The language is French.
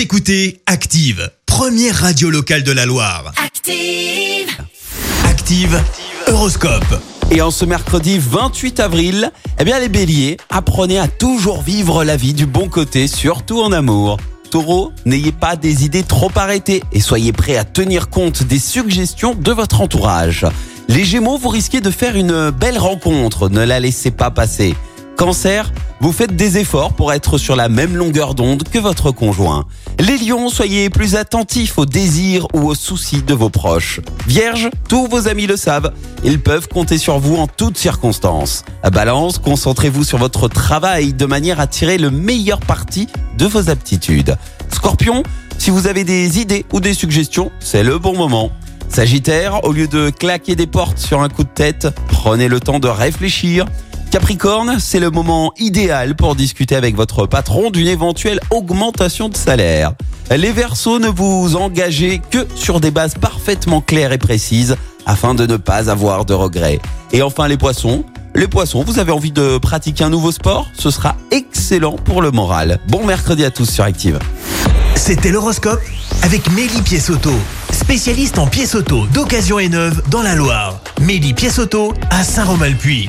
Vous écoutez Active, première radio locale de la Loire. Active. Active, Horoscope. Et en ce mercredi 28 avril, eh bien les béliers, apprenez à toujours vivre la vie du bon côté, surtout en amour. Taureau, n'ayez pas des idées trop arrêtées et soyez prêts à tenir compte des suggestions de votre entourage. Les gémeaux, vous risquez de faire une belle rencontre, ne la laissez pas passer. Cancer, vous faites des efforts pour être sur la même longueur d'onde que votre conjoint. Les lions, soyez plus attentifs aux désirs ou aux soucis de vos proches. Vierge, tous vos amis le savent, ils peuvent compter sur vous en toutes circonstances. Balance, concentrez-vous sur votre travail de manière à tirer le meilleur parti de vos aptitudes. Scorpion, si vous avez des idées ou des suggestions, c'est le bon moment. Sagittaire, au lieu de claquer des portes sur un coup de tête, prenez le temps de réfléchir. Capricorne, c'est le moment idéal pour discuter avec votre patron d'une éventuelle augmentation de salaire. Les Verseaux, ne vous engagez que sur des bases parfaitement claires et précises afin de ne pas avoir de regrets. Et enfin les Poissons, les Poissons, vous avez envie de pratiquer un nouveau sport? Ce sera excellent pour le moral. Bon mercredi à tous sur Active. C'était l'horoscope avec Mélie Pièce-Auto, spécialiste en pièces auto d'occasion et neuve dans la Loire. Mélie Pièce-Auto à Saint-Romain-le-Puy.